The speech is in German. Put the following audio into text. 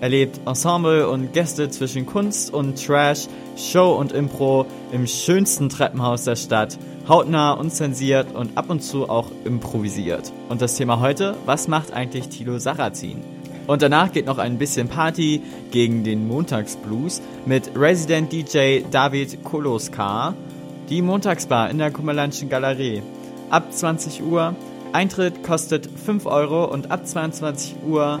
Erlebt Ensemble und Gäste zwischen Kunst und Trash, Show und Impro im schönsten Treppenhaus der Stadt. Hautnah, unzensiert und ab und zu auch improvisiert. Und das Thema heute, was macht eigentlich Tilo Sarrazin? Und danach geht noch ein bisschen Party gegen den Montagsblues mit Resident DJ David Koloskar. Die Montagsbar in der Kummerlandschen Galerie. Ab 20 Uhr. Eintritt kostet 5 Euro und ab 22 Uhr